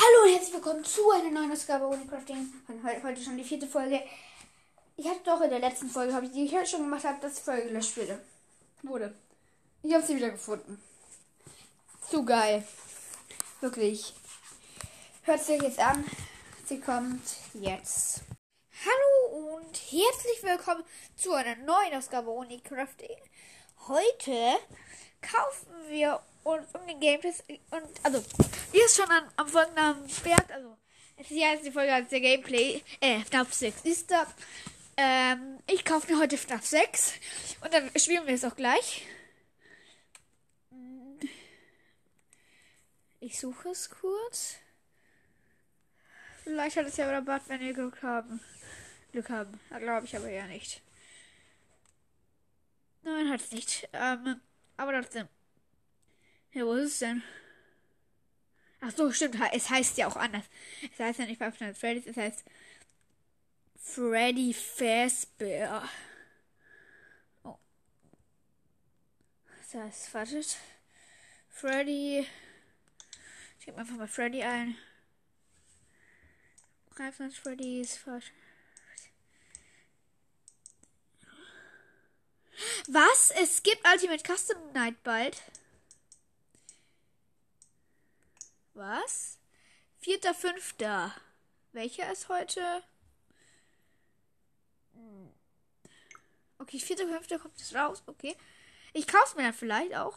Hallo und herzlich willkommen zu einer neuen Ausgabe ohne Crafting. Heute schon die vierte Folge. Ich hatte doch in der letzten Folge, habe ich die ich heute schon gemacht habe, dass die Folge gelöscht wurde. wurde. Ich habe sie wieder gefunden. Zu geil. Wirklich. Hört sich jetzt an. Sie kommt jetzt. Hallo und herzlich willkommen zu einer neuen Ausgabe ohne Crafting. Heute kaufen wir uns um den Gameplay und also wie es schon an, am folgenden Berg, also es ist ja jetzt die Folge als der Gameplay, äh, FNAF 6 ist da. Ähm, ich kaufe mir heute FNAF 6 und dann spielen wir es auch gleich. Ich suche es kurz. Vielleicht hat es ja Rabatt, wenn wir Glück haben. Glück haben. Glaube ich aber ja nicht. Nein, hat es nicht. Ähm, aber trotzdem. Ja, wo ist es denn? Ach so, stimmt. Es heißt ja auch anders. Es heißt ja nicht Five Nights Freddy's, es heißt Freddy Fazbear. Oh. Das heißt, wartet. Freddy. Ich gebe einfach mal Freddy ein. Five Nights Freddy's. Was? Es gibt Ultimate Custom Night bald? Was? Vierter, fünfter. Welcher ist heute? Okay, vierter, fünfter kommt es raus. Okay. Ich kauf's mir dann vielleicht auch.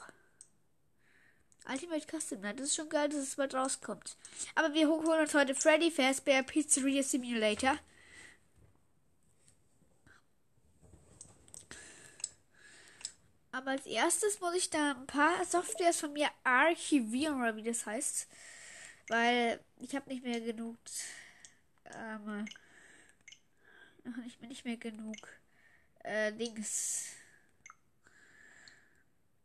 Ultimate Custom Night. Das ist schon geil, dass es bald rauskommt. Aber wir holen uns heute Freddy Fazbear Pizzeria Simulator. Aber als erstes muss ich da ein paar Softwares von mir archivieren, oder wie das heißt. Weil ich habe nicht mehr genug. Ähm, nicht mehr, nicht mehr genug äh, Dings.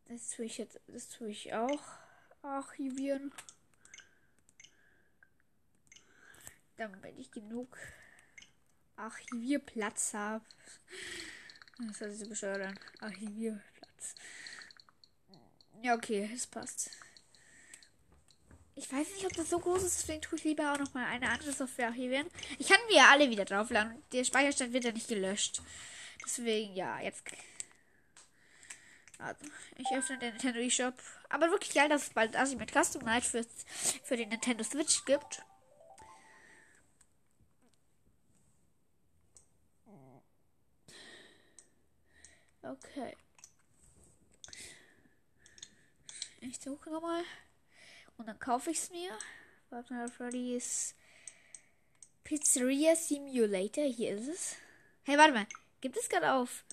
Das tue ich jetzt. Das tue ich auch archivieren. Damit ich genug Archivierplatz habe. Das hat sich so bescheuert an. Ja, okay, es passt. Ich weiß nicht, ob das so groß ist, deswegen tue ich lieber auch noch mal eine andere Software archivieren. Ich kann wir ja alle wieder draufladen. Der Speicherstand wird ja nicht gelöscht. Deswegen, ja, jetzt. Also, ich öffne den Nintendo eShop. Aber wirklich geil, dass es bald Asi mit Custom Night für, für den Nintendo Switch gibt. Okay. Ich suche nochmal. Und dann kaufe ich es mir. Warte Freddy's Pizzeria Simulator. Hier ist es. Hey, warte mal. Gibt es gerade auf?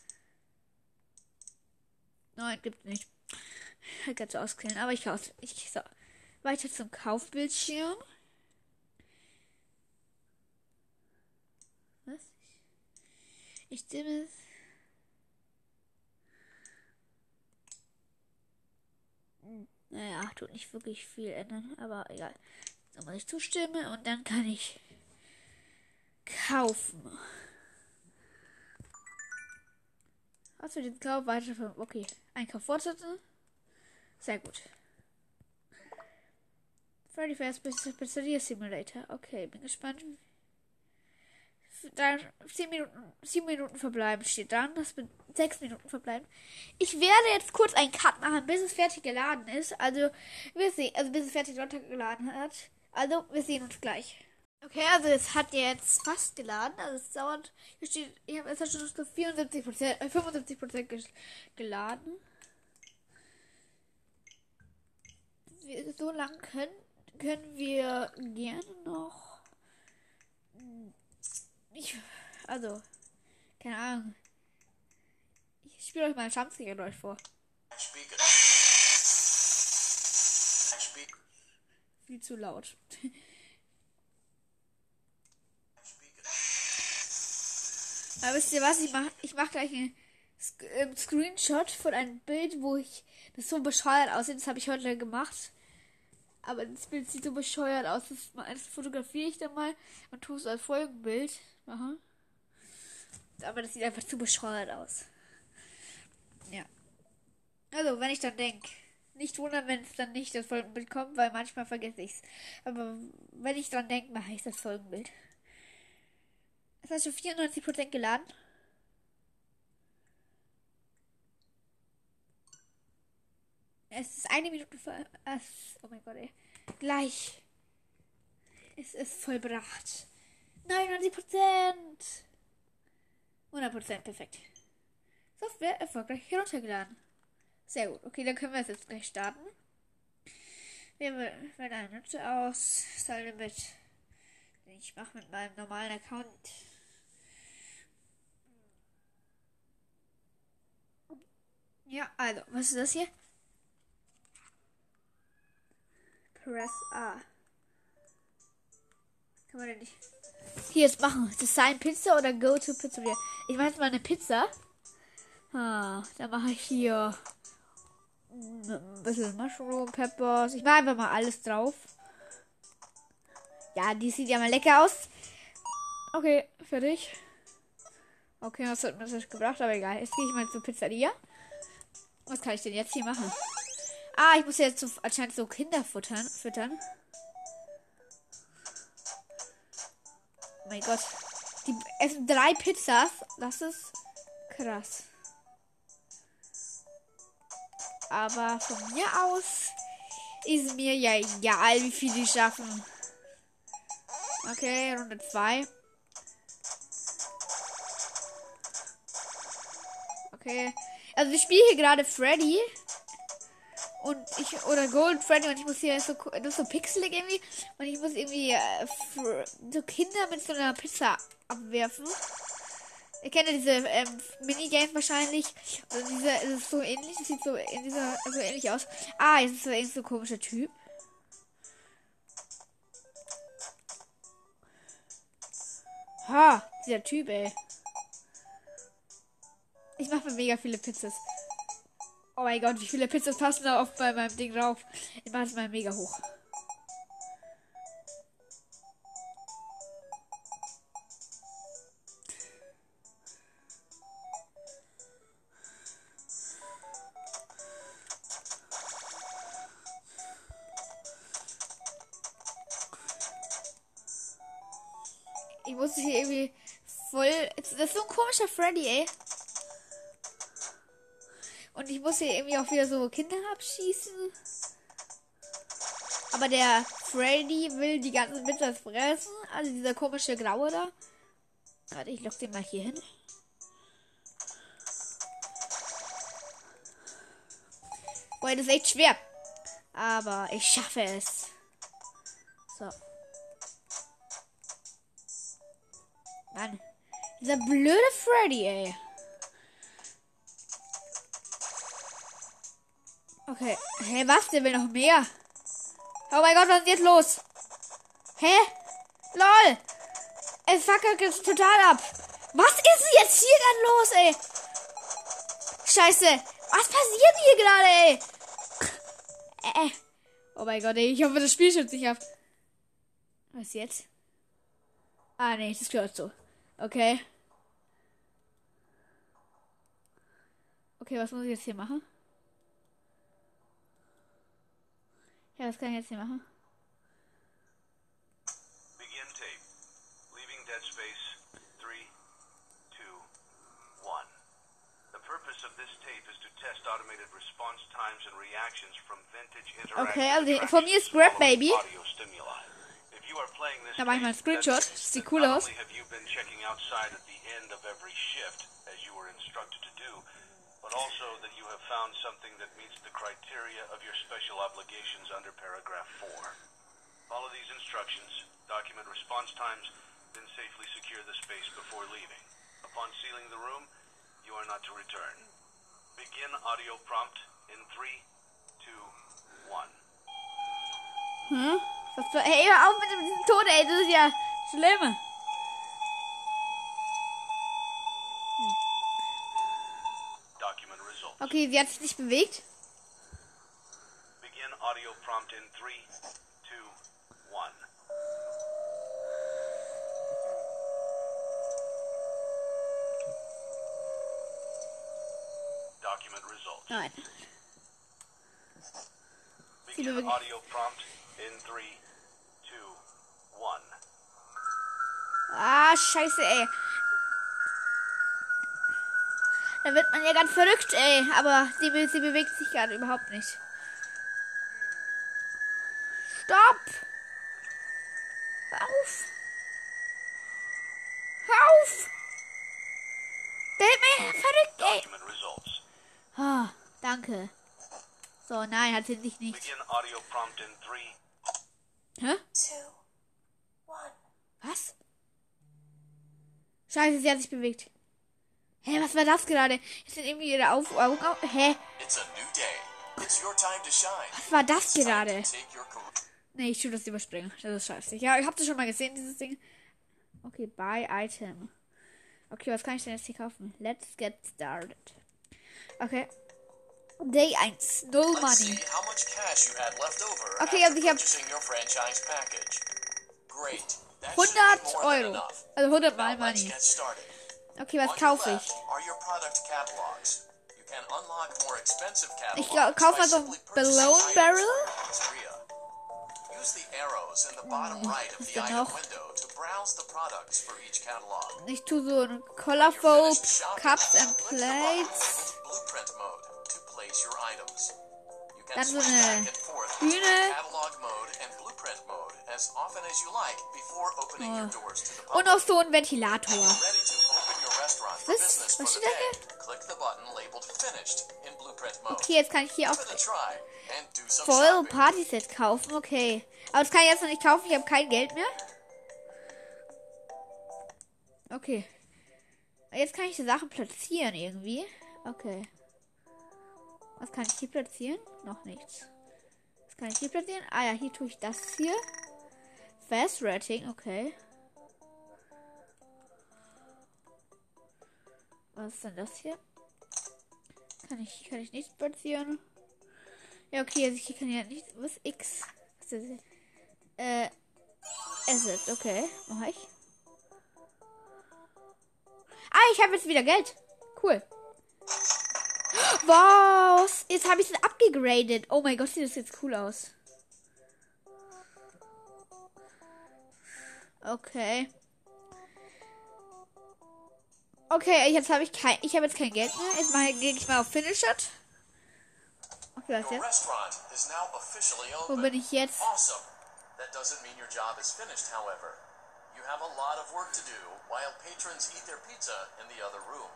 Nein, gibt nicht. Ich kann es ausklären, aber ich kaufe ich so. Weiter zum Kaufbildschirm. Was? Ich stimme es. Naja, tut nicht wirklich viel ändern, aber egal. So muss ich zustimmen und dann kann ich kaufen. Also den Kauf weiter. Okay, Einkauf fortsetzen. Sehr gut. Freddy Fazbear's Pizzeria Simulator. Okay, bin gespannt. Dann 10 Minuten, 7 Minuten verbleiben steht dann. Das mit 6 Minuten verbleiben. Ich werde jetzt kurz einen Cut machen, bis es fertig geladen ist. Also, wir sehen, also bis es fertig runtergeladen hat. Also, wir sehen uns gleich. Okay, also es hat jetzt fast geladen. Also es dauert. Hier steht, ich habe jetzt schon so 74 Prozent, äh, 75 Prozent geladen. so lang können, können wir gerne noch. Ich, also, keine Ahnung. Ich spiele euch mal ein Schamsgeräusch vor. Ein Spiegel. Ein Spiegel. Viel zu laut. Aber wisst ihr was? Ich mach, ich mach gleich einen ähm, Screenshot von einem Bild, wo ich das so bescheuert aussieht. Das habe ich heute gemacht. Aber das Bild sieht so bescheuert aus. Das, das fotografiere ich dann mal und tue es als Folgenbild. Aha. Aber das sieht einfach zu bescheuert aus. Ja. Also, wenn ich dann denke, Nicht wundern, wenn es dann nicht das Folgenbild kommt, weil manchmal vergesse ich es. Aber wenn ich dran denke, mache ich das Folgenbild. Es hat schon 94% geladen. Es ist eine Minute vor. Oh mein Gott, ey. Gleich. Es ist vollbracht. 99%. 100% perfekt. Software erfolgreich heruntergeladen. Sehr gut. Okay, dann können wir es jetzt gleich starten. Wir wählen eine Nutzer aus. Limit. Ich mache mit meinem normalen Account. Ja, also, was ist das hier? Press A. Kann man denn nicht. Hier jetzt machen. Design Pizza oder Go to Pizzeria. Ich mache jetzt mal eine Pizza. Ah, dann mache ich hier ein bisschen Mushroom, Peppers. Ich mache einfach mal alles drauf. Ja, die sieht ja mal lecker aus. Okay, fertig. Okay, das hat mir das gebracht, aber egal. Jetzt gehe ich mal zur Pizzeria. Was kann ich denn jetzt hier machen? Ah, ich muss jetzt so, anscheinend so Kinder futtern, füttern. Oh mein Gott. Die essen drei Pizzas. Das ist krass. Aber von mir aus ist mir ja egal, wie viel die schaffen. Okay, Runde 2. Okay. Also ich spiele hier gerade Freddy. Und ich, oder Gold Freddy und ich muss hier so, das so pixelig irgendwie. Und ich muss irgendwie äh, so Kinder mit so einer Pizza abwerfen. Ihr kennt ja diese ähm, Minigames wahrscheinlich. Und diese, es ist so ähnlich, das sieht so, in dieser, so ähnlich aus. Ah, jetzt ist so ein so komischer Typ. Ha, dieser Typ, ey. Ich mache mir mega viele Pizzas. Oh mein Gott, wie viele Pizzas passen da auf bei meinem Ding drauf? Ich mache es mal mega hoch. Ich muss hier irgendwie voll. Das ist so ein komischer Freddy, ey. Und ich muss hier irgendwie auch wieder so Kinder abschießen. Aber der Freddy will die ganzen Pizzas fressen. Also dieser komische Graue da. Warte, ich lock den mal hier hin. Boah, das ist echt schwer. Aber ich schaffe es. So. Mann. Dieser blöde Freddy, ey. Okay. Hä, was? Der will noch mehr. Oh mein Gott, was ist jetzt los? Hä? LOL! Es fackelt jetzt total ab. Was ist jetzt hier dann los, ey? Scheiße. Was passiert hier gerade, ey? Äh. Oh mein Gott, ey. Ich hoffe, das Spiel schützt sich ab. Was jetzt? Ah, nee, das gehört so. Okay. Okay, was muss ich jetzt hier machen? To test automated response times and reactions from vintage interactive Okay, also von mir ist Grab Baby. Da mache ich mal einen Screenshot. Sieht cool aus. But also that you have found something that meets the criteria of your special obligations under paragraph 4. Follow these instructions, document response times, then safely secure the space before leaving. Upon sealing the room, you are not to return. Begin audio prompt in 3, 2, 1. Hm? Hey, hör auf mit dem ey, das ist ja. Okay, sie hat sich nicht bewegt. Begin audio prompt in 3, 2, 1. Document results. Sie Begin audio prompt in three, two, one. Ah, scheiße, ey. Da wird man ja ganz verrückt, ey. Aber sie, be- sie bewegt sich gerade überhaupt nicht. Stopp! Hör auf! Hör auf! Der wird mir verrückt, ey. Ah, danke. So, nein, hat sie sich nicht. Hä? two, one. Was? Scheiße, sie hat sich bewegt. Hä, was war das gerade? Jetzt sind irgendwie ihre Auf Augen auf. Hä? It's a new day. It's your time to shine. Was war das gerade? Nee, ich tue das überspringen. Das ist scheiße. Ja, ich hab das schon mal gesehen, dieses Ding. Okay, buy item. Okay, was kann ich denn jetzt hier kaufen? Let's get started. Okay. Day 1. No money. see how much cash you had left over Okay, also ich hab- purchasing your franchise package. Great. That 100 should be more than Euro. Also 100 mal Money. Okay, was kaufe ich? Ich glau- kauf by mal so ein simply purchasing Balloon Barrel. catalog. Ich tue so ein Colorful Cups and Plates. Dann so eine Bühne. the Und noch so ein Ventilator. Ready to open your restaurant for Was? Was steht da mode. Okay, jetzt kann ich hier auch voll. Partyset kaufen. Okay. Aber das kann ich jetzt noch nicht kaufen. Ich habe kein Geld mehr. Okay. Jetzt kann ich die Sachen platzieren irgendwie. Okay. Was kann ich hier platzieren? Noch nichts. Was kann ich hier platzieren? Ah ja, hier tue ich das hier. Fast Rating, okay. Was ist denn das hier? Kann ich, kann ich nicht platzieren? Ja, okay, also ich kann ja nicht. Was X? Was ist das? Äh. Asset, okay. Mach ich. Ah, ich habe jetzt wieder Geld. Cool. Was? Jetzt habe ich es abgegradet. Oh mein Gott, sieht das jetzt cool aus. Okay. Okay, jetzt habe ich kein. Ich habe jetzt kein Geld mehr. Jetzt mache ich, gehe ich mal auf Finish it. Okay, was jetzt? Wo bin ich jetzt? Awesome. That doesn't mean your job is finished, however. You have a lot of work to do while patrons eat their pizza in the other room.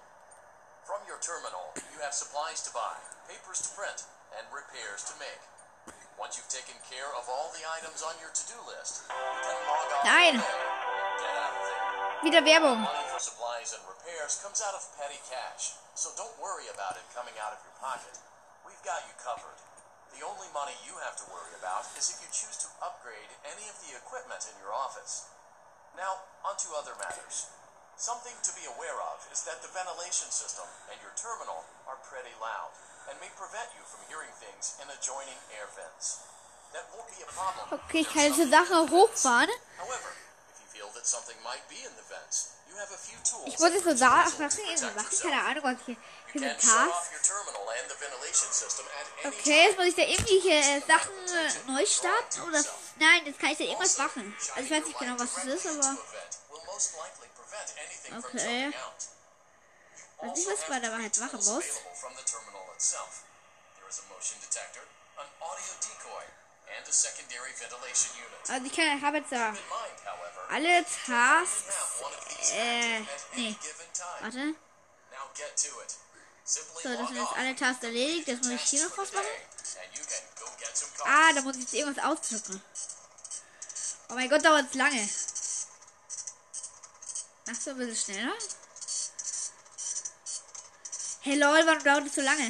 From your terminal, you have supplies to buy, papers to print, and repairs to make. Once you've taken care of all the items on your to-do list, you can log off Nein. from there and get out of there. Wieder Werbung. For supplies and repairs comes out of petty cash, so don't worry about it coming out of your pocket. We've got you covered. The only money you have to worry about is if you choose to upgrade any of the equipment in your office. Now, onto other matters. Something to be aware of is that the ventilation system and your terminal are pretty loud and may prevent you from hearing things in adjoining air vents. That won't be a problem. Okay, ich kann jetzt die Sache in the vents. hochfahren. However, Ich jetzt so to irgendwie protect machen. Keine Ahnung, was hier any Okay, jetzt muss ich da irgendwelche äh, Sachen äh, neu starten oder. Nein, jetzt kann ich da irgendwas machen. Also ich weiß nicht genau, was es ist, aber. Okay. Okay. Weiß nicht, was man dabei halt machen muss. Also ich kann, habe jetzt da alle Tasks. Äh, nee. Warte. So, das sind jetzt alle Tasks erledigt. Jetzt muss ich hier noch was machen. Ah, da muss ich jetzt irgendwas ausdrücken. Oh mein Gott, dauert es lange. Machst du ein bisschen schneller? Hey lol, warum dauert es so lange?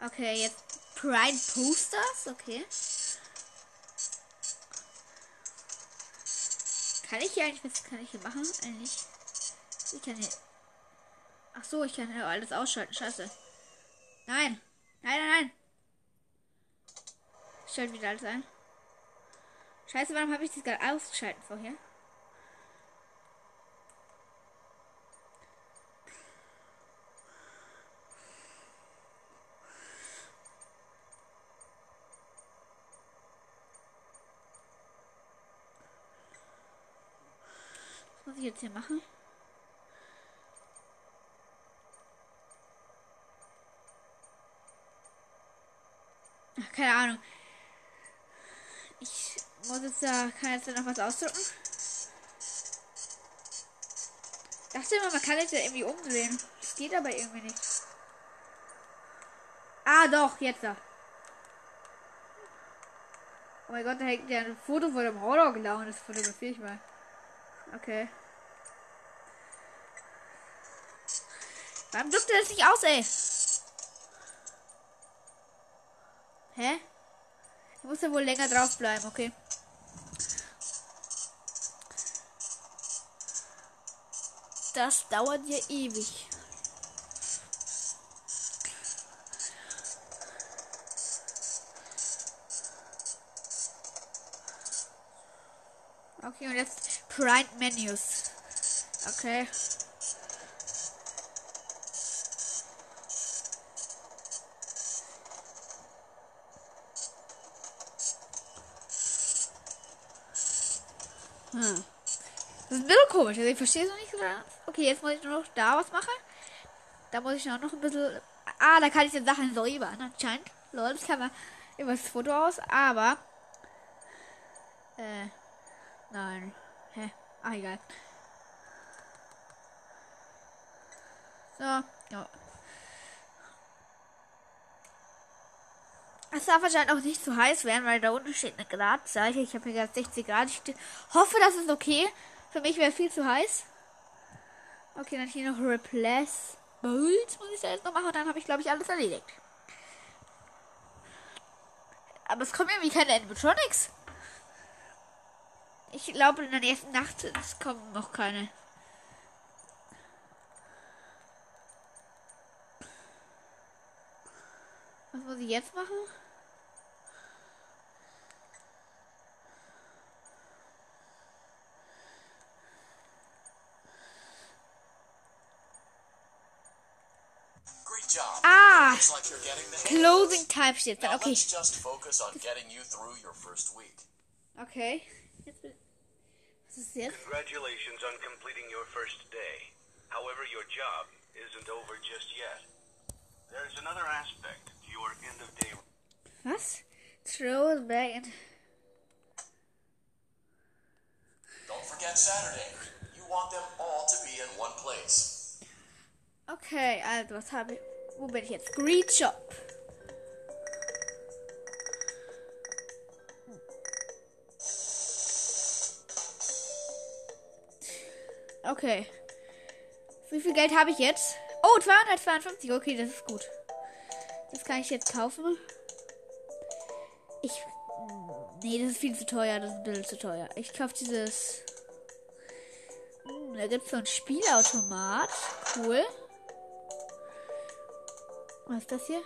Okay, jetzt Pride Posters, okay. Kann ich hier eigentlich, was kann ich hier machen? Eigentlich. Ich kann hier. Ach so, ich kann hier alles ausschalten. Scheiße. Nein. Nein, nein, nein. Ich schalte wieder alles ein. Scheiße, warum habe ich das gerade ausgeschaltet vorher? ich jetzt hier machen? Ach, keine Ahnung. Ich muss jetzt da, kann jetzt da noch was ausdrücken. Ich dachte immer, man kann jetzt ja irgendwie umdrehen. Das geht aber irgendwie nicht. Ah, doch, jetzt da. Oh mein Gott, da hängt ja ein Foto von dem Horror gelaufen. Das fotografiere ich mal. Okay. Warum drückt er das nicht aus, ey? Hä? Ich muss ja wohl länger drauf bleiben, okay. Das dauert ja ewig. Okay, und jetzt Prime Menus. Okay. Komisch. Also ich verstehe es noch nicht so ganz. Okay, jetzt muss ich nur noch da was machen. Da muss ich auch noch ein bisschen. Ah, da kann ich den Sachen so rüber. Ne? Anscheinend. Lol, das kann man über das Foto aus. Aber. Äh. Nein. Hä? Ah, egal. So. Ja. Es darf anscheinend auch nicht zu heiß werden, weil da unten steht eine Gradzeichen. Ich habe hier gerade 60 Grad. Ich hoffe, das ist okay. Für mich wäre viel zu heiß. Okay, dann hier noch Replace Bolt. Muss ich da jetzt noch machen. Und dann habe ich, glaube ich, alles erledigt. Aber es kommen irgendwie keine Animatronics. Ich glaube, in der nächsten Nacht es kommen noch keine. Was muss ich jetzt machen? Looks like you're getting the hang of Closing this. Time steht Now. Okay. let's just focus on getting you through your first week. Okay. Jetzt bin- Was? Congratulations on completing your first day. However, your job isn't over just yet. There's another aspect to your end of day Was? Throw it back and. Don't forget Saturday. You want them all to be in one place. Okay, also was habe ich. Wo bin ich jetzt? Greet Shop. Okay. Wie viel Geld habe ich jetzt? Oh, 252. Okay, das ist gut. Das kann ich jetzt kaufen. Ich. Nee, das ist viel zu teuer. Das ist ein bisschen zu teuer. Ich kaufe dieses. Hm, da gibt es so ein Spielautomat. Cool. Was ist das hier?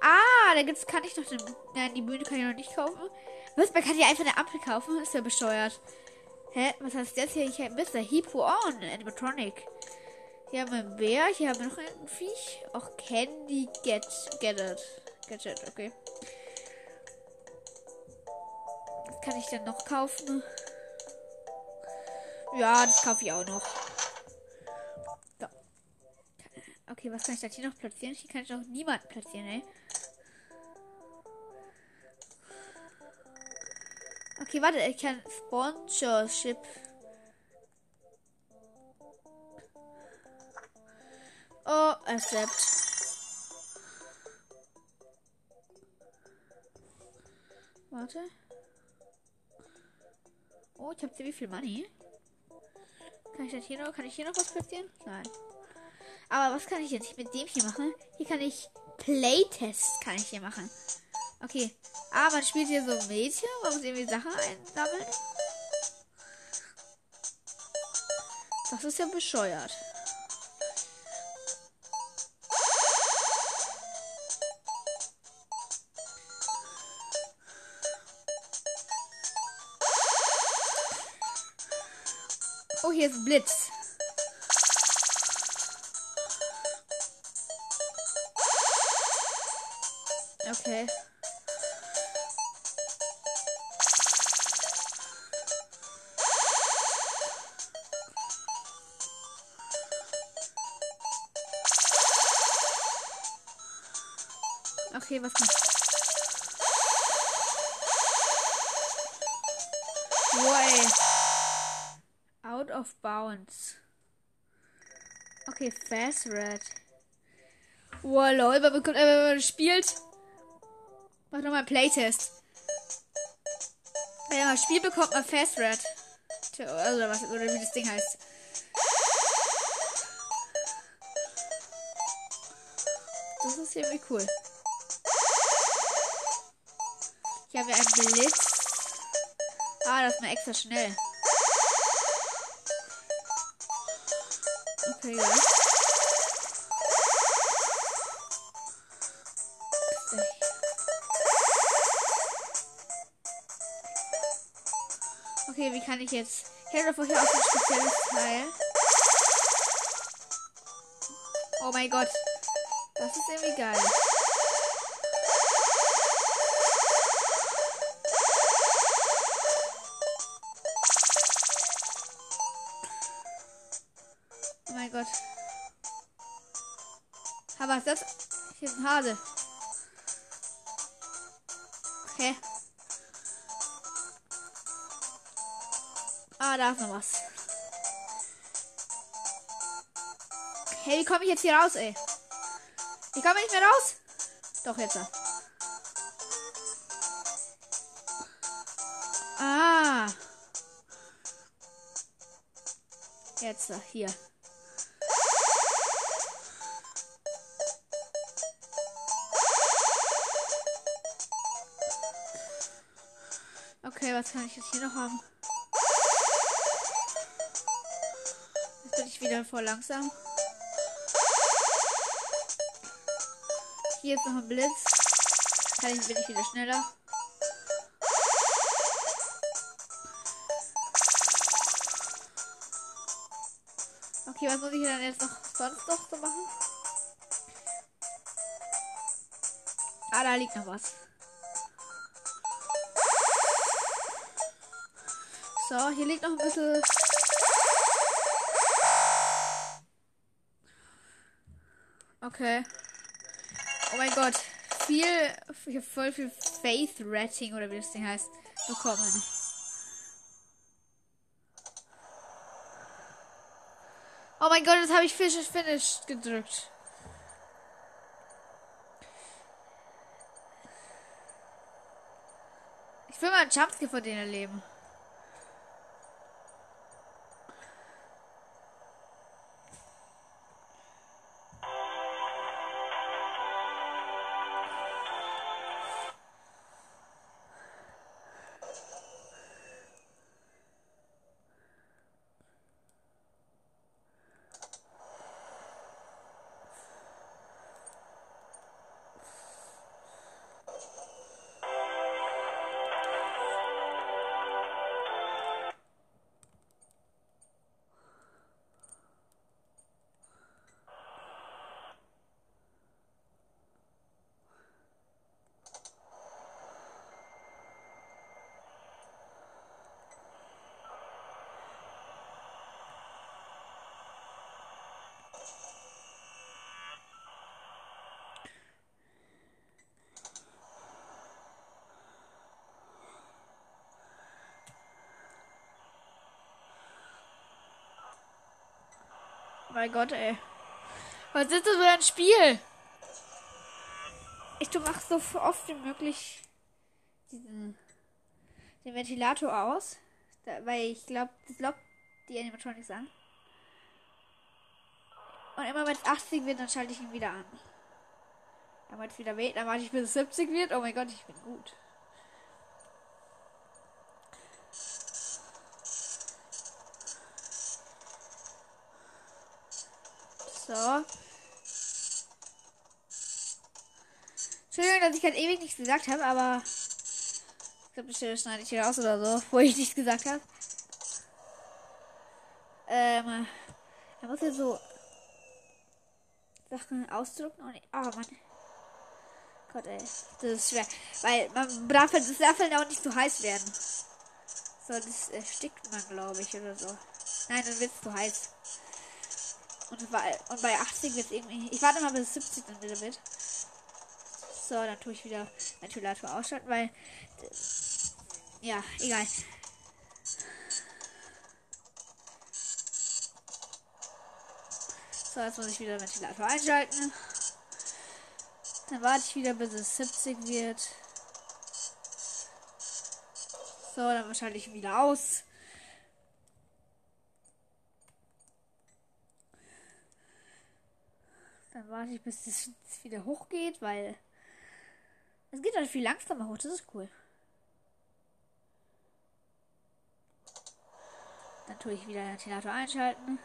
Ah, da gibt's, kann ich noch den, nein, die Bühne kann ich noch nicht kaufen. Was, man kann hier einfach eine Ampel kaufen? Ist ja besteuert. Hä, was heißt das hier? Ich habe Mr. Hippo on, Animatronic. Hier haben wir einen Bär, hier haben wir noch ein Viech. Auch Candy Get, Get It. Gadget, okay. Was kann ich denn noch kaufen? Ja, das kaufe ich auch noch. Okay, was kann ich da hier noch platzieren? Hier kann ich noch niemanden platzieren, ey. Okay, warte, ich kann Sponsorship. Oh, accept. Warte. Oh, ich habe wie viel Money? Kann ich das hier noch? Kann ich hier noch was platzieren? Nein. Aber was kann ich jetzt mit dem hier machen? Hier kann ich Playtest kann ich hier machen. Okay. Ah, man spielt hier so Mädchen. Man muss irgendwie Sachen einsammeln. Das ist ja bescheuert. Oh, hier ist Blitz. Okay, was kommt? Boy. Out of bounds. Okay, Fast Red. Wow, lol, man bekommt, äh, wenn man spielt. Mach nochmal einen Playtest. Wenn man spielt, bekommt man Fast Red. Oder, was, oder wie das Ding heißt. Das ist irgendwie cool. Haben wir einen Blitz. Ah, das ist mal extra schnell. Okay, ja. Okay, wie kann ich jetzt. Ich hätte vorher auch ein spezielles Teil. Oh mein Gott. Das ist irgendwie geil. Hier ist ein Hase. Okay. Ah, da ist noch was. Hey, wie komme ich jetzt hier raus, ey? Ich komme nicht mehr raus. Doch, jetzt. Ah. Jetzt, hier. Was kann ich jetzt hier noch haben? Jetzt bin ich wieder voll langsam. Hier ist noch ein Blitz. Kann bin ich wieder schneller. Okay, was muss ich dann jetzt noch sonst noch so machen? Ah, da liegt noch was. So, hier liegt noch ein bisschen. Okay. Oh mein Gott. Viel, ich habe voll viel Faith Rating oder wie das Ding heißt, bekommen. Oh mein Gott, jetzt habe ich Fish Finish gedrückt. Ich will mal einen Jumpscare von denen erleben. Mein Gott, ey. Was ist das für ein Spiel? Ich tu mach so oft wie möglich diesen den Ventilator aus. Da, weil ich glaube, das lockt die Animatronics an. Und immer wenn es 80 wird, dann schalte ich ihn wieder an. Damit wieder weht. Dann warte ich bis es 70 wird. Oh mein Gott, ich bin gut. So. Entschuldigung, dass ich halt ewig nichts gesagt habe, aber ich glaube, das schneide ich hier aus oder so, wo ich nichts gesagt habe. Ähm, er muss ja so Sachen ausdrucken und oh Mann. Gott, ey, das ist schwer, weil man darf das darf halt auch nicht zu heiß werden. So, das erstickt man, glaube ich, oder so. Nein, dann wird es zu heiß. Und bei, und bei 80 wird es irgendwie. Ich warte mal bis 70 dann wieder wird. So, dann tue ich wieder Ventilator ausschalten, weil. äh, Ja, egal. So, jetzt muss ich wieder Ventilator einschalten. Dann warte ich wieder, bis es 70 wird. So, dann schalte ich wieder aus. Warte ich, bis es wieder hochgeht, weil es geht halt viel langsamer hoch. Das ist cool. Dann tue ich wieder den Ventilator einschalten.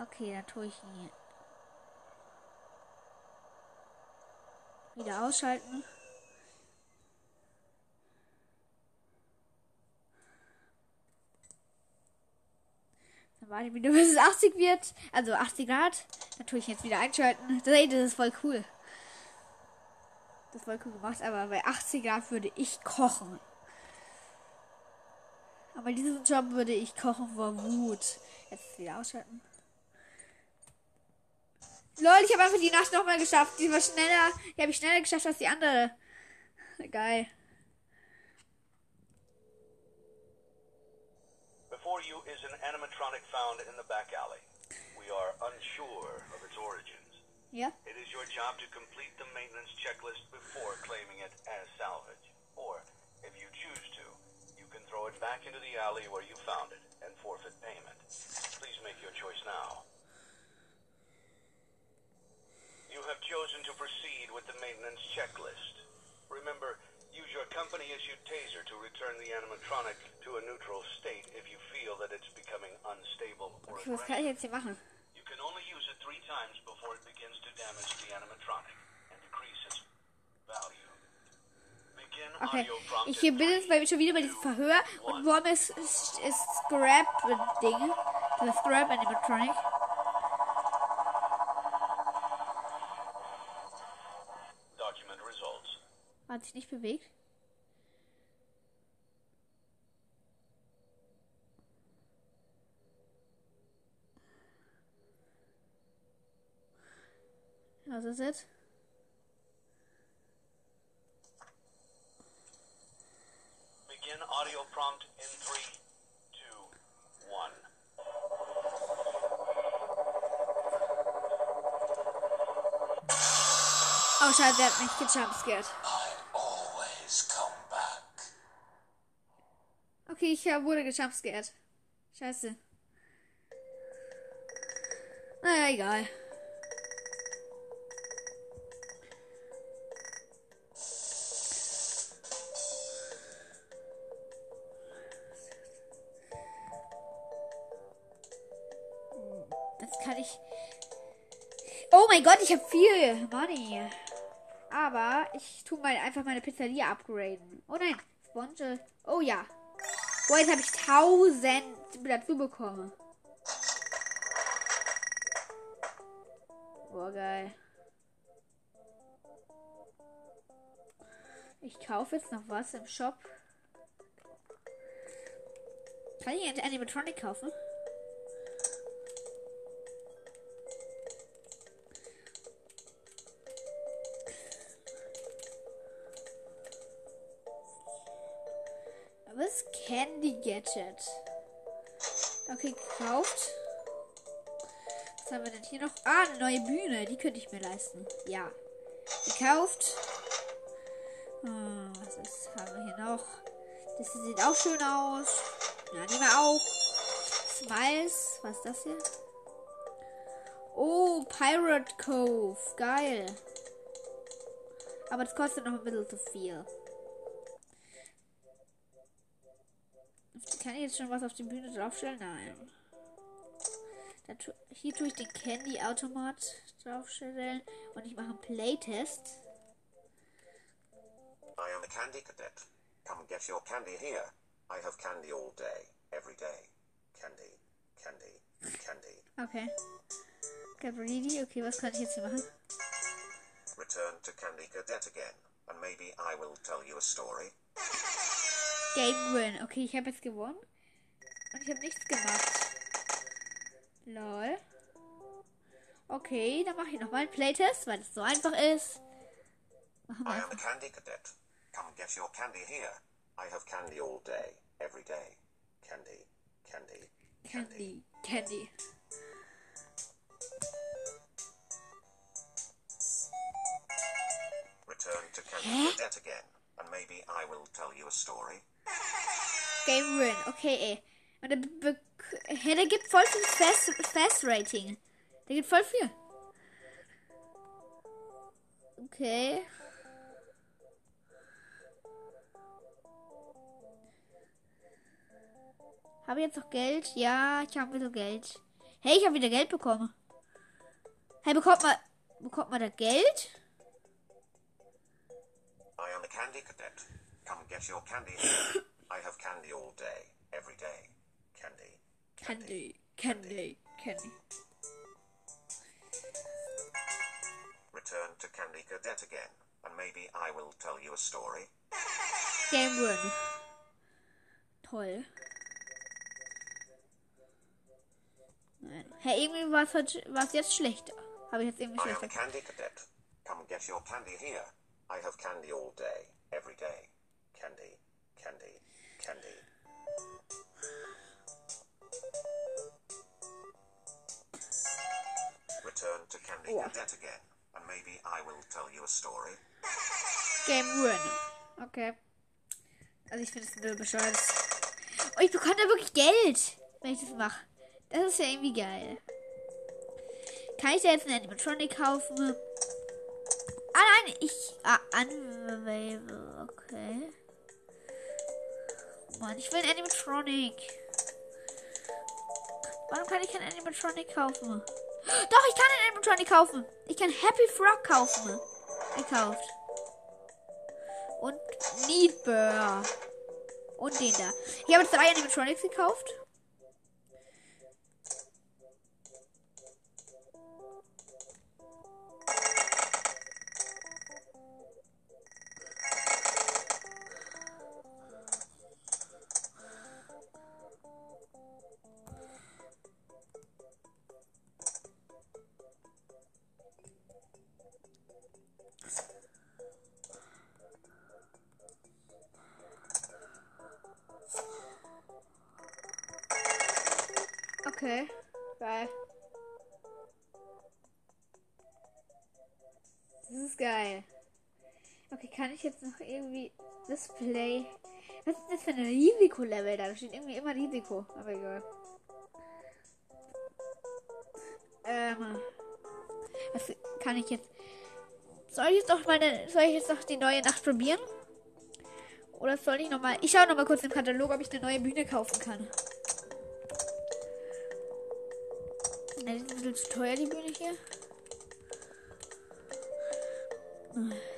Okay, dann tue ich ihn wieder ausschalten. Warte ich wieder, bis es 80 wird. Also 80 Grad. Dann tue ich jetzt wieder einschalten. Das, ey, das ist voll cool. Das ist voll cool gemacht, aber bei 80 Grad würde ich kochen. Aber diesen Job würde ich kochen vor Wut. Jetzt wieder ausschalten. Lol, ich habe einfach die Nacht nochmal geschafft. Die war schneller. Die habe ich schneller geschafft als die andere. Geil. Before you is an animatronic found in the back alley. We are unsure of its origins. Ja. It is your job to complete the maintenance checklist before claiming it as salvage. Or, if you choose to, you can throw it back into the alley where you found it and forfeit payment. Please make your choice now. You have chosen to proceed with the maintenance checklist. Remember, use your company-issued taser to return the animatronic to a neutral state if you feel that it's becoming unstable or Okay, was kann ich aggressive. jetzt hier machen? You can only use it three times before it begins to damage the animatronic and decrease its value. Okay, ich in bin jetzt bei, three, schon wieder bei diesem Verhör und one. wo haben wir das das Scrap-Ding? Das Scrap-Animatronic. Hat sich nicht bewegt. Was ist jetzt? Begin audio prompt in three, two, one. Oh, scheiße, der hat mich gejumpscared. I always come back. Okay, ich äh, wurde gejumpscared. Scheiße. Naja, egal. Das kann ich. Oh mein Gott, ich habe viel Money. Aber ich tue mal einfach meine Pizzeria upgraden. Oh nein, Sponge. Oh ja. Boah, jetzt habe ich 1000 dazu bekommen. Boah, geil. Ich kaufe jetzt noch was im Shop. Kann ich einen Animatronic kaufen? Gadget? Okay, gekauft. Was haben wir denn hier noch? Ah, eine neue Bühne. Die könnte ich mir leisten. Ja. Gekauft. Ah, was ist, haben wir hier noch? Das sieht auch schön aus. Ja, nehmen wir auch. Smiles. Was ist das hier? Oh, Pirate Cove. Geil. Aber das kostet noch ein bisschen zu viel. Kann ich jetzt schon was auf die Bühne draufstellen? Nein. Tu, hier tue ich den Candy-Automat draufstellen und ich mache einen Playtest. I am a candy cadet. Come get your candy here. I have candy all day, every day. Candy, candy, candy. Okay. Gabrieli, okay, was kann ich jetzt hier machen? Return to Candy Cadet again, and maybe I will tell you a story. Game Win. Okay, ich habe jetzt gewonnen. Und ich habe nichts gemacht. Lol. Okay, dann mache ich nochmal einen Playtest, weil es so einfach ist. Machen wir I am a candy cadet. Come get your candy here. I have candy all day, every day. Candy, candy, Candy. Candy. Return to candy cadet again, and maybe I will tell you a story. Game Win. Okay, ey. Und der, hey, der gibt voll viel Fast, Fast Rating. Der gibt voll viel. Okay. Habe ich jetzt noch Geld? Ja, ich habe wieder Geld. Hey, ich habe wieder Geld bekommen. Hey, bekommt man, bekommt man da Geld? I am a candy cadet. Come get your candy here. I have candy all day, every day. Candy, Candy, Candy, Candy. return to candy cadet again, and maybe I will tell you a story. Game Win. Toll. Nein. Hey, irgendwie war es jetzt schlechter. Habe ich jetzt irgendwie I am candy cadet. Come get your candy here. I have candy all day, every day. Candy, candy, candy. Return to candy Oh. cadet again, and maybe I will tell you a story. Game Win. Okay. Also ich finde es ein bisschen bescheuert. Oh, ich bekomme da wirklich Geld, wenn ich das mache. Das ist ja irgendwie geil. Kann ich da jetzt einen Animatronic kaufen? Ah nein, ich... Ah, Unavailable. Okay. Mann, ich will Animatronic. Warum kann ich keinen Animatronic kaufen? Doch, ich kann einen Animatronic kaufen. Ich kann Happy Frog kaufen. Gekauft. Und Needbur. Und den da. Ich habe drei Animatronics gekauft. Ich jetzt noch irgendwie Display. Was ist das für ein Risikolevel da? Da steht irgendwie immer Risiko. Aber egal. Ähm. Was kann ich jetzt. Soll ich jetzt noch meine. Soll ich jetzt noch die neue Nacht probieren? Oder soll ich noch mal. Ich schaue noch mal kurz im Katalog, ob ich eine neue Bühne kaufen kann. Die ist ein bisschen zu teuer, die Bühne hier.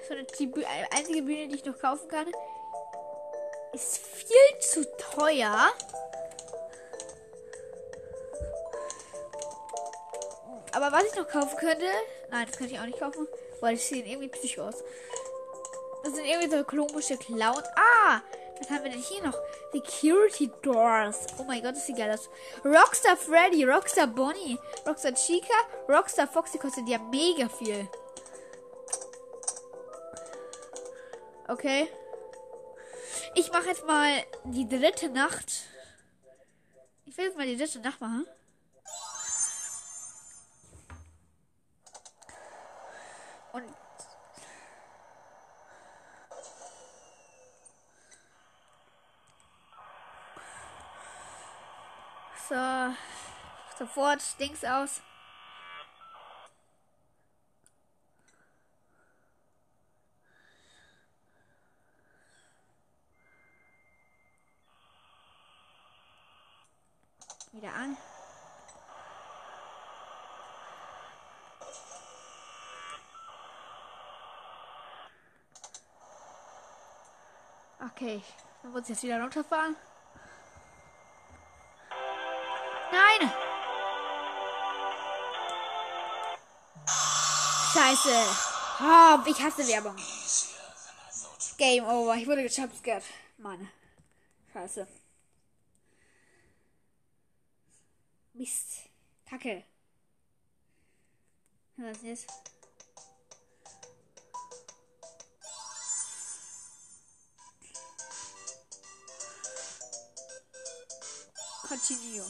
So die Bü- äh, einzige Bühne, die ich noch kaufen kann, ist viel zu teuer. Aber was ich noch kaufen könnte, nein, das könnte ich auch nicht kaufen, weil die sehen irgendwie psycho aus. Das sind irgendwie so komische Clowns. Ah, was haben wir denn hier noch? Security Doors. Oh mein Gott, das sieht geil aus. Rockstar Freddy, Rockstar Bonnie, Rockstar Chica, Rockstar Foxy kostet ja mega viel. Okay. Ich mache jetzt mal die dritte Nacht. Ich will jetzt mal die dritte Nacht machen. Und so sofort Dings aus. Wieder an. Okay, dann muss ich jetzt wieder runterfahren. Nein! Scheiße! Oh, ich hasse Werbung. Game over. Ich wurde gejumpscared. Mann. Scheiße. Mist. Kacke. Was ist? Continue.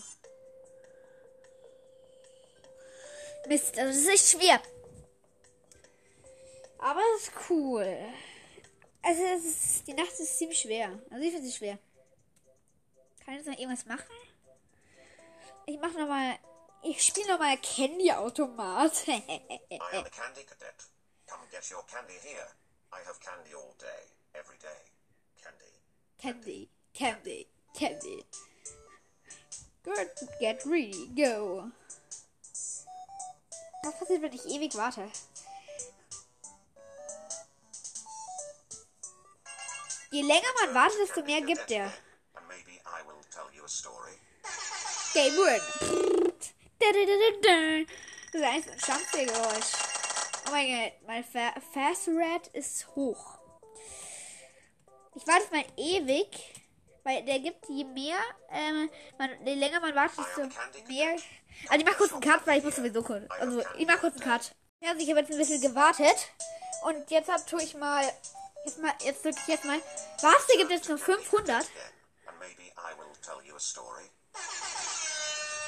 Mist, also das ist schwer. Aber es ist cool. Also ist, die Nacht ist ziemlich schwer. Also ich finde sie schwer. Kann ich jetzt noch irgendwas machen? Ich mache nochmal. Ich spiele nochmal Candy-Automat. I am a candy cadet. Come get your candy here. I have candy all day, every day. Candy. Candy, Candy, Candy. Good, get ready, go. Was passiert, wenn ich ewig warte? Je länger man wartet, desto mehr gibt der. And maybe I will tell you a story. Game Win. Das ist ein Stampfgeräusch. Oh mein Gott, mein Fa Fast Red ist hoch. Ich warte mal ewig, weil der gibt je mehr, ähm, man, je länger man wartet, desto mehr. Also ich mach kurz einen Cut, weil ich muss sowieso kurz. Also ich mach kurz einen Cut. Ja, also ich habe jetzt ein bisschen gewartet und jetzt hab, tue ich mal, jetzt mal, jetzt drücke ich jetzt mal. Was? Der gibt jetzt nur 500.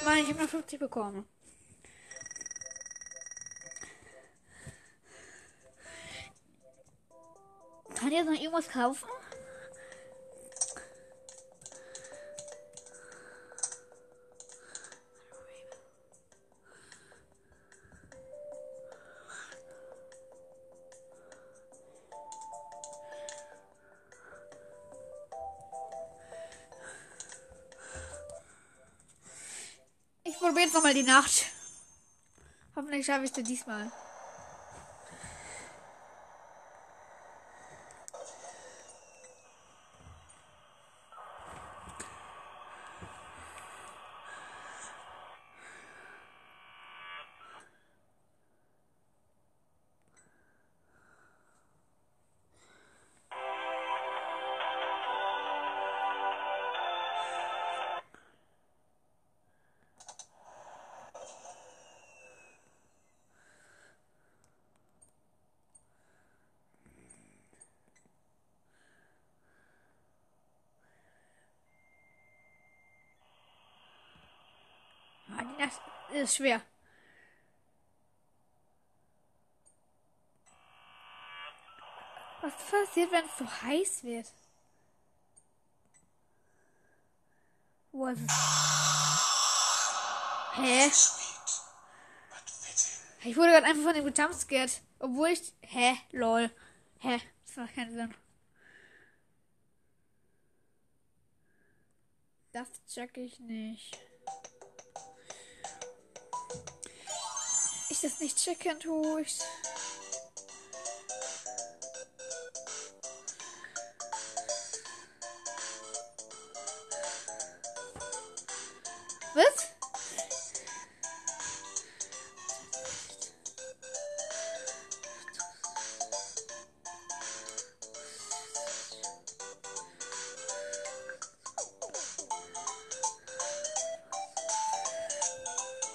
Mann, ich habe noch 50 bekommen. Kann ich jetzt noch irgendwas kaufen? Probiere jetzt nochmal die Nacht. Hoffentlich schaffe ich es diesmal. Ist schwer. Was passiert, wenn es so heiß wird? Wo ist es? Hä? Ich wurde gerade einfach von dem gejumpscared. Obwohl ich. Hä? Lol. Hä? Das macht keinen Sinn. Das check ich nicht. Ich das nicht checken, tue. Was?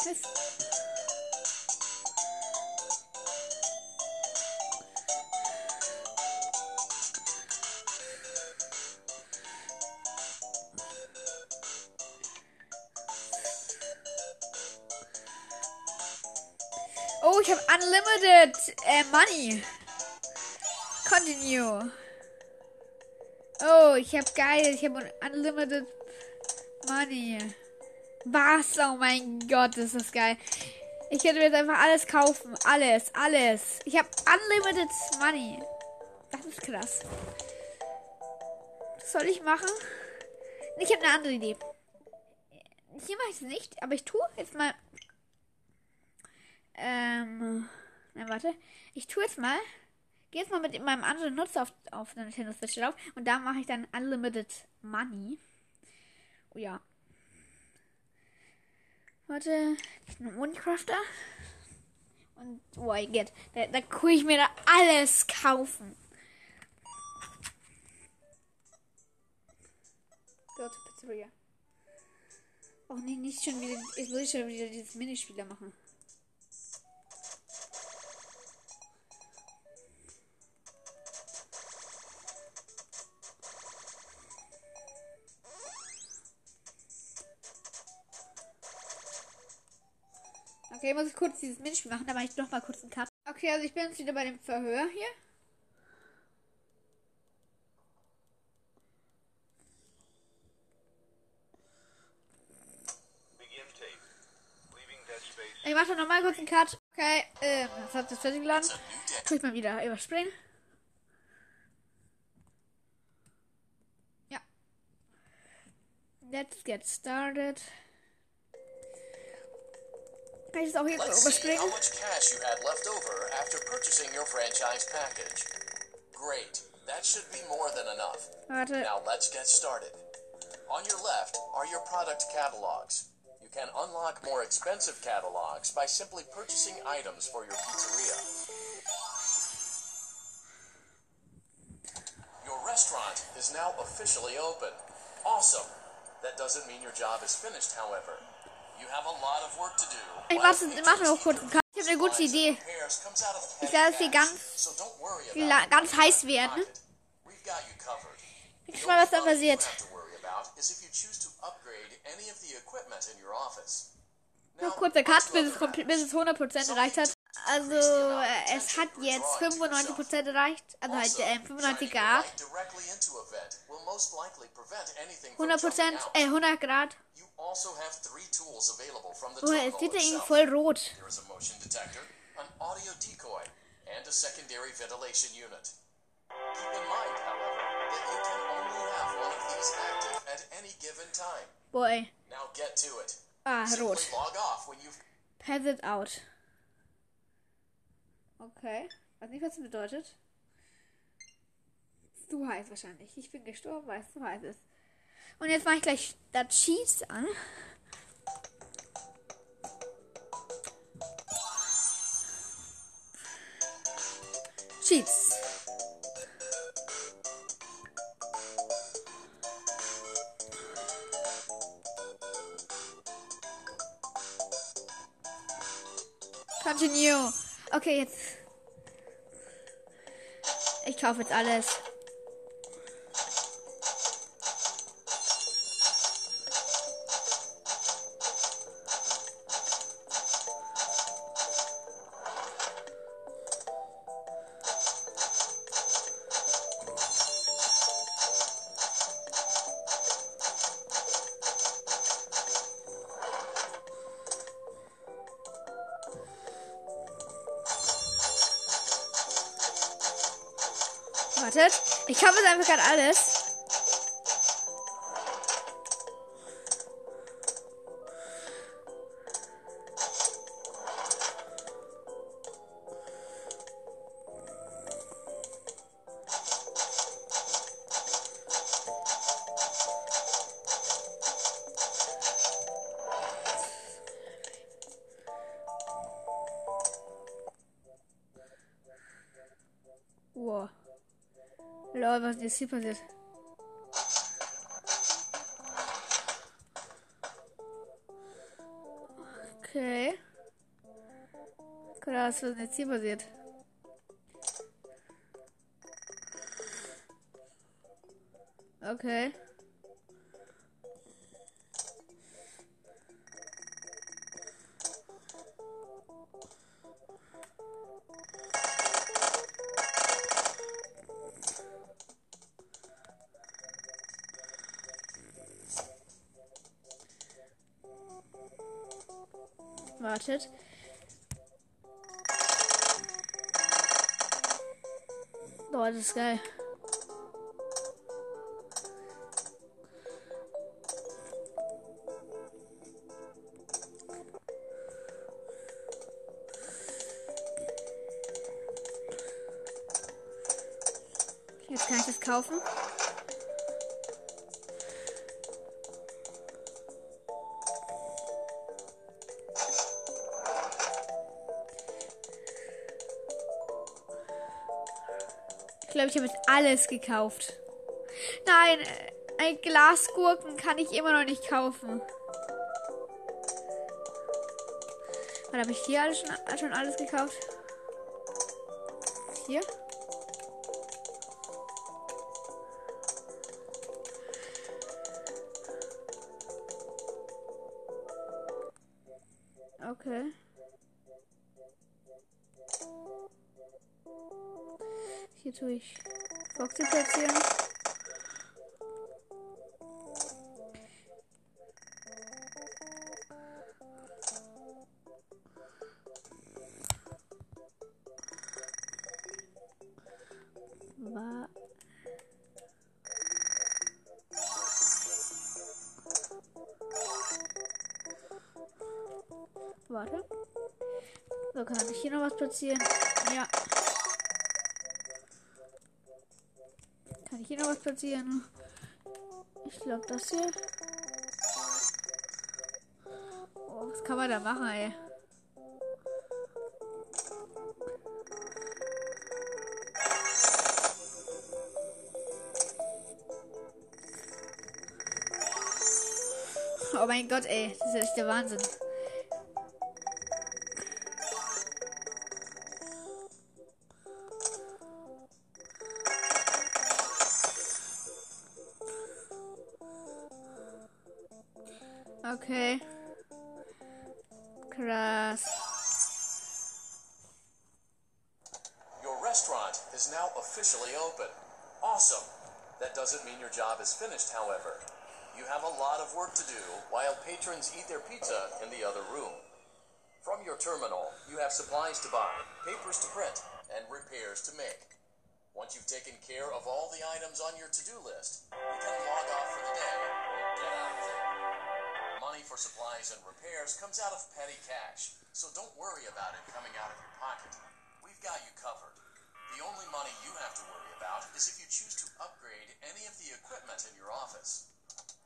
Was? Unlimited äh, money. Continue. Oh, ich habe geil. Ich habe unlimited money. Was? Oh mein Gott, ist das geil. Ich könnte mir jetzt einfach alles kaufen. Alles, alles. Ich habe unlimited money. Das ist krass. Was soll ich machen? Ich habe eine andere Idee. Hier mache ich es nicht, aber ich tue jetzt mal. Ähm. Na, warte. Ich tue jetzt mal. Gehe jetzt mal mit meinem anderen Nutzer auf, auf der Nintendo Switch drauf. Und da mache ich dann Unlimited Money. Oh ja. Warte. Einen Minecrafter. Und oh, I get. Da, da kann ich mir da alles kaufen. Go to Pizzeria. Oh nee, nicht schon wieder. Ich schon wieder dieses Minispieler machen. Okay, muss ich kurz dieses Minispiel machen, da mache ich noch mal kurz einen Cut. Okay, also ich bin jetzt wieder bei dem Verhör hier. Ich mache noch mal kurz einen Cut. Okay, ähm, das hat das fertig geladen. Tue ich mal wieder überspringen. Ja. Let's get started. Kann ich das auch hier Let's see how much cash you had left over after purchasing your franchise package. Great. That should be more than enough. Warte. Now let's get started. On your left are your product catalogs. You can unlock more expensive catalogs by simply purchasing items for your pizzeria. Your restaurant is now officially open. Awesome. That doesn't mean your job is finished, however. Ich mache mach noch kurz einen Cut. Ich habe eine gute Idee. Ich werde es hier ganz- ganz heiß werden. Ich mal, was dann passiert. Noch kurzer Cut, bis es, bis es 100% erreicht hat. Also, äh, es hat jetzt 95% erreicht. Also halt äh, 95 Grad. 100%, äh, 100 Grad. Also Oh, es wird irgendwie voll rot. There is a motion detector, an audio decoy, and a secondary ventilation unit. Keep in mind, however, that you can only have one of these active at any given time. Boy. Now get to it. Ah, Simply rot. log off when you've Pass it out. Okay. Weiß nicht, was das bedeutet. Ist zu heiß wahrscheinlich. Ich bin gestorben, weil es zu heiß ist. Und jetzt mache ich gleich das Cheats an. Cheats. Continue. Okay, jetzt. Ich kaufe jetzt alles. Einfach gerade alles. Was ist hier passiert? Okay. Krass, was ist jetzt hier passiert? Okay. Wartet. Boah, das ist geil. Jetzt kann ich das kaufen. Glaube, ich habe jetzt alles gekauft. Nein, äh, ein Glas Gurken kann ich immer noch nicht kaufen. Warte, habe ich hier alles schon, schon alles gekauft? Hier? Tue ich Foxy platzieren. Wa- Warte. So, kann ich hier noch was platzieren? Ja. Kann ich hier noch was? Ich glaube, das hier. Oh, was kann man da machen, ey? Oh mein Gott, ey. Das ist echt der Wahnsinn. Is finished, however. You have a lot of work to do while patrons eat their pizza in the other room. From your terminal, you have supplies to buy, papers to print, and repairs to make. Once you've taken care of all the items on your to-do list, you can log off for the day or get out of there. Money for supplies and repairs comes out of petty cash, so don't worry about it coming out of your pocket. We've got you covered. The only money you have to worry about is if you choose to upgrade any of the equipment in your office.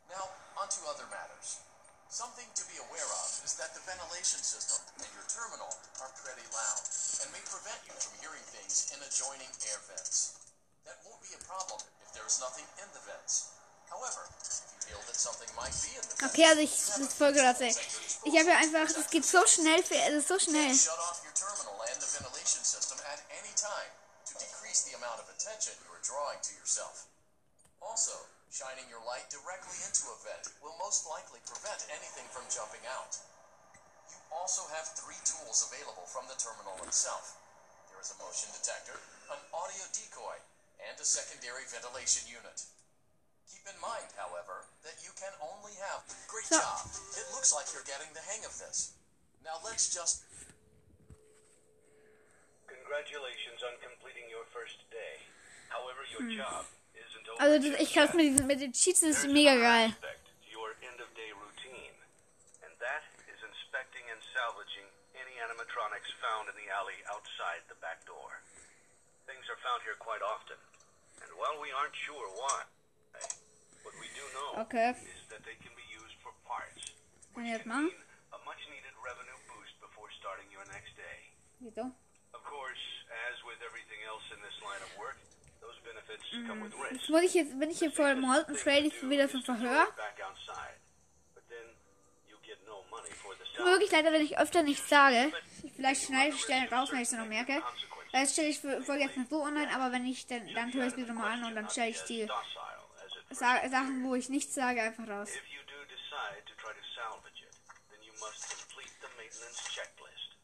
Now, on to other matters. Something to be aware of is that the ventilation system in your terminal are pretty loud and may prevent you from hearing things in adjoining air vents. That won't be a problem if there is nothing in the vents. However, if you feel that something might be in the vents, Okay, also ich, das ist voll a krass, ey. disposal Ich habe ja einfach, das geht so schnell, es ist so schnell. Shut off your terminal and the ventilation system at any time to decrease the amount of attention you are drawing to yourself. Also, shining your light directly into a vent will most likely prevent anything from jumping out. You also have three tools available from the terminal itself. There is a motion detector, an audio decoy, and a secondary ventilation unit. Keep in mind, however, that you can only have. Great job! It looks like you're getting the hang of this. Now let's just Congratulations on completing your first day. However, your hmm. job isn't over. Also das, ich yet. mit, mit den Cheats ist mega geil. your end-of-day routine, and that is inspecting and salvaging any animatronics found in the alley outside the back door. Things are found here quite often, and while we aren't sure why, what we do know Okay. is that they can be used for parts, which can mean a much-needed revenue boost before starting your next day. Wieso? Of course, as with everything else in this line of work, those benefits come with risk. Jetzt muss ich jetzt, bin ich hier vor Molten Freddy wieder zum Verhör. Tut mir wirklich leid, wenn ich öfter nicht sage. Vielleicht schneide ich Stellen raus, wenn ich es noch merke. Weil jetzt stelle ich Folge jetzt noch so online, aber wenn ich dann, dann tue ich es wieder mal an und dann stelle ich die Sa Sachen, wo ich nichts sage, einfach raus. If you do decide to try to salvage it, then you must complete the maintenance checklist.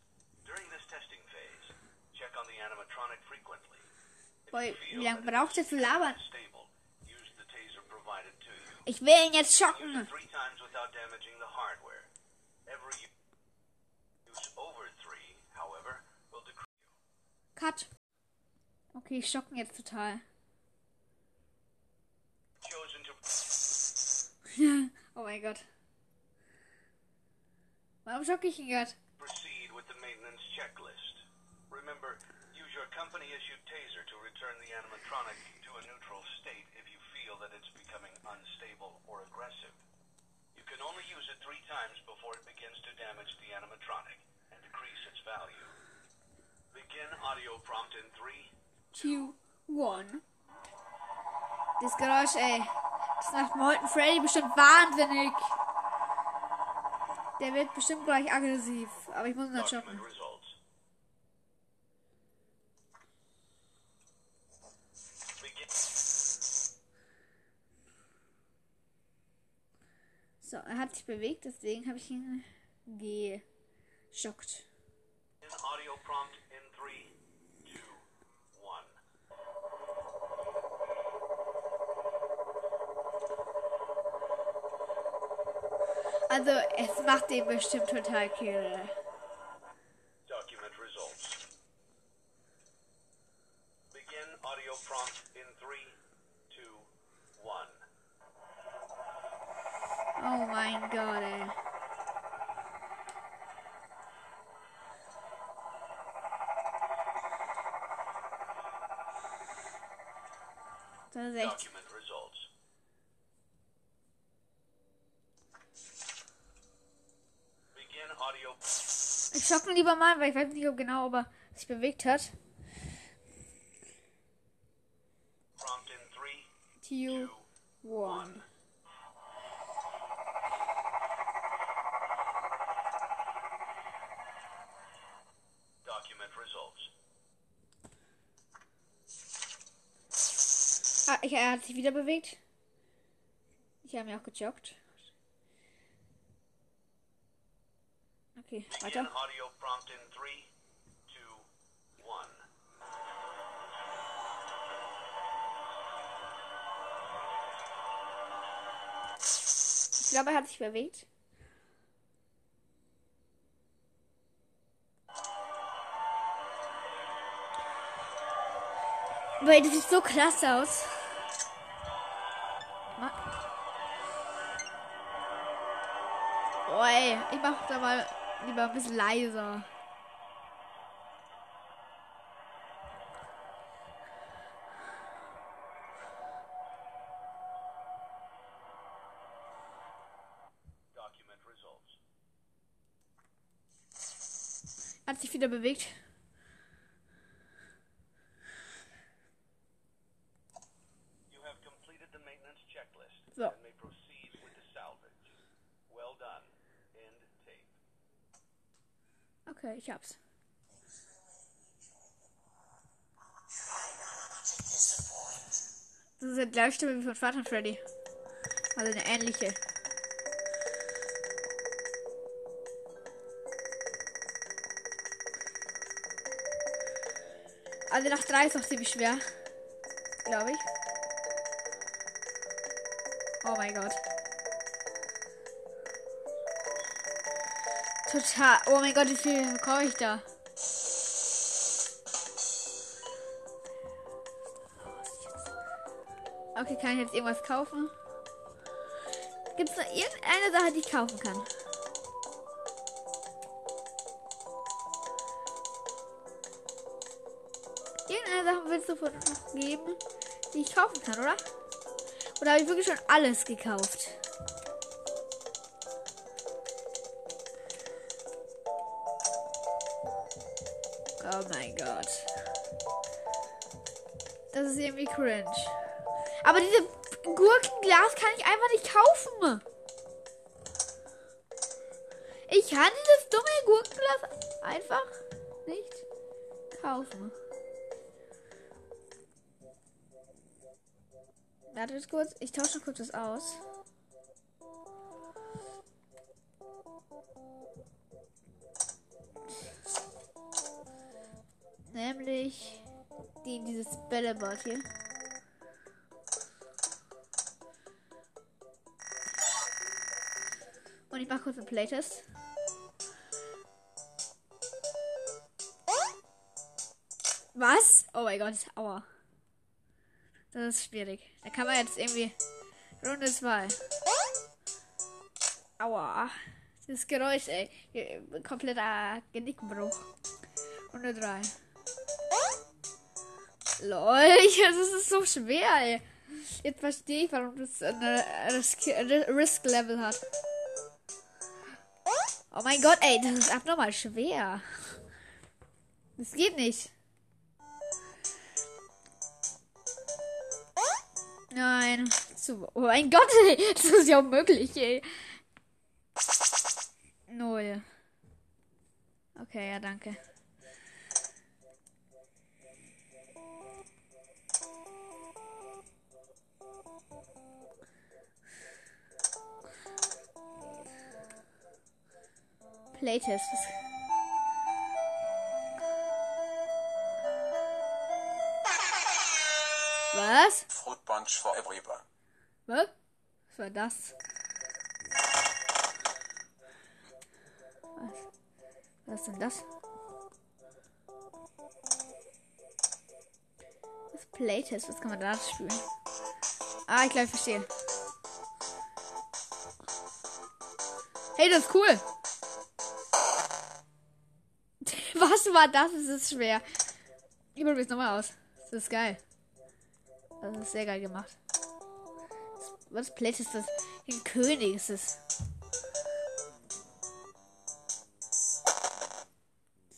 During this testing phase, check on the animatronic frequently. If Boy, wie lange braucht ihr zu labern? Ich will ihn jetzt schocken. Cut. Okay, ich schocken jetzt total. Oh mein Gott. Warum schocke ich ihn gerade? proceed with the maintenance checklist. Remember, your company-issued taser to return the animatronic to a neutral state if you feel that it's becoming unstable or aggressive. You can only use it three times before it begins to damage the animatronic and decrease its value. Begin audio prompt in three, Q1. Das Geräusch, ey. Das macht Molten Freddy bestimmt wahnsinnig. Der wird bestimmt gleich aggressiv. Aber ich muss ihn dann document bewegt, deswegen habe ich ihn geschockt. Also, es macht den bestimmt total kirre. Document results. Begin audio prompt Oh mein Gott, ey. Das ist echt. Ich schaffen lieber mal, weil ich weiß nicht ob genau, ob er sich bewegt hat. Prompt in 3, 2, 1. ich, er hat sich wieder bewegt. Ich habe mir auch gejoggt. Okay, weiter. three, two. Ich glaube, er hat sich bewegt. Weil das sieht so klasse aus. Oh, ich mach da mal lieber ein bisschen leiser. Hat sich wieder bewegt. You have completed the maintenance checklist So. and may proceed with the salvage. Well done. End tape. Okay, ich hab's. Das ist eine Gleichstimme wie von Vater Freddy. Also eine ähnliche. Also nach drei ist noch ziemlich schwer. Glaube ich. Oh mein Gott. Total. Oh mein Gott, wie viel bekomme ich da? Okay, kann ich jetzt irgendwas kaufen? Gibt es noch irgendeine Sache, die ich kaufen kann? Irgendeine Sache wird es sofort noch geben, die ich kaufen kann, oder? Oder habe ich wirklich schon alles gekauft? Oh mein Gott. Das ist irgendwie cringe. Aber diese Gurkenglas kann ich einfach nicht kaufen. Ich kann dieses dumme Gurkenglas einfach nicht kaufen. Wartet kurz, ich tausche kurz das aus. Nämlich die, dieses Bällebad hier. Und ich mache kurz einen Playtest. Was? Oh mein Gott, aua. Das ist schwierig. Da kann man jetzt irgendwie. Runde 2. Aua. Das Geräusch, ey. Kompletter Genickbruch. Runde 3. Lol, das ist so schwer, ey. Jetzt verstehe ich, warum das Risk- Risk-Level hat. Oh mein Gott, ey, das ist abnormal schwer. Das geht nicht. Nein. Oh mein Gott, ey, das ist ja unmöglich, ey. Null. Okay, ja, danke. Playtest. Was? Fruit punch for everyone. Was? Was war das? Was ist denn das? Das Playtest, was kann man da spielen? Ah, ich glaube, ich verstehe. Hey, das ist cool. Was war das? Es ist schwer. Ich probiere es nochmal aus. Das ist geil. Das ist sehr geil gemacht. Was Playtest ist das? Ein König ist es.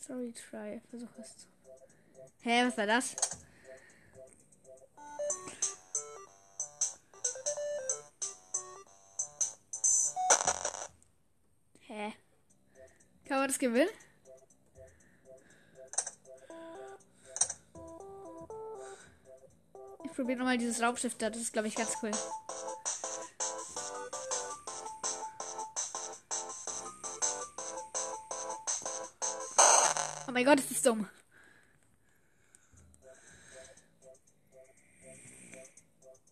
Sorry, try. Versuch es. Hä, was war das? Hä? Kann man das gewinnen? Ich probiere nochmal dieses Raumschiff da. Das ist, glaube ich, ganz cool. Oh mein Gott, ist das dumm.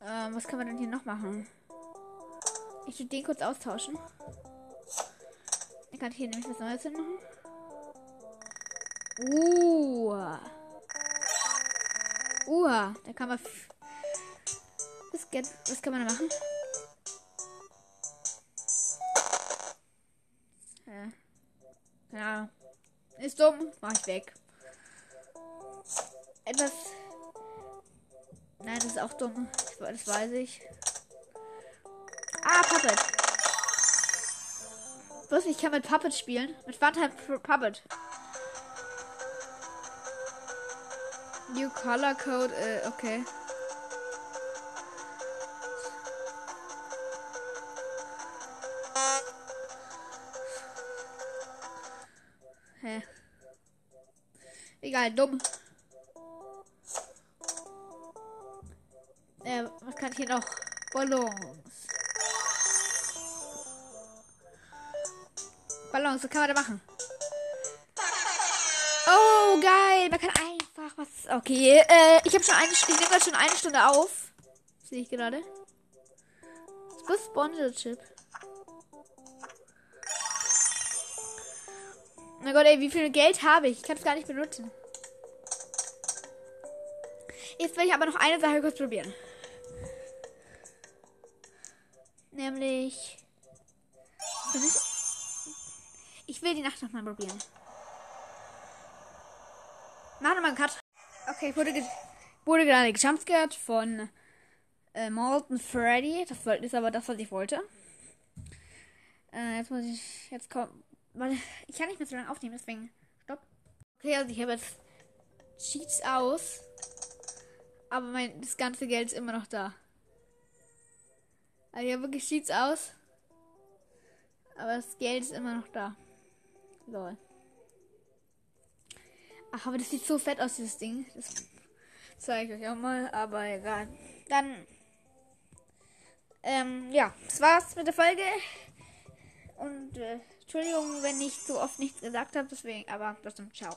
Ähm, was kann man denn hier noch machen? Ich will den kurz austauschen. Dann kann ich hier nämlich was Neues hinmachen. Uh. Uh, da kann man. Geht, was kann man da machen? Ja. Ist dumm. Mach ich weg. Etwas. Nein, das ist auch dumm. Das weiß ich. Ah, Puppet. Was? Ich kann mit Puppet spielen? Mit Funtime Puppet. New Color Code, äh, okay. Egal, dumm. Äh, was kann ich hier noch? Ballons. Ballons, was kann man da machen? Oh, geil. Man kann einfach was. Okay, äh, ich habe schon eine, ich nehme schon eine Stunde auf. Sehe ich gerade. Was Sponsor Chip? Oh mein Gott, ey, wie viel Geld habe ich? Ich kann es gar nicht benutzen. Jetzt will ich aber noch eine Sache kurz probieren. Nämlich. Ich will die Nacht nochmal probieren. Mach nochmal einen Cut. Okay, wurde, ge wurde gerade gejumpscared von äh, Molten Freddy. Das ist aber das, was ich wollte. Äh, jetzt muss ich. Jetzt kommen. Warte, ich kann nicht mehr so lange aufnehmen, deswegen. Stopp. Okay, also ich habe jetzt Cheats aus. Aber mein das ganze Geld ist immer noch da. Also habe wirklich Cheats aus. Aber das Geld ist immer noch da. Lol. Ach, aber das sieht so fett aus, dieses Ding. Das zeige ich euch auch mal, aber egal. Dann, ähm, ja, das war's mit der Folge. Und äh, Entschuldigung, wenn ich so oft nichts gesagt habe, deswegen, aber trotzdem, ciao.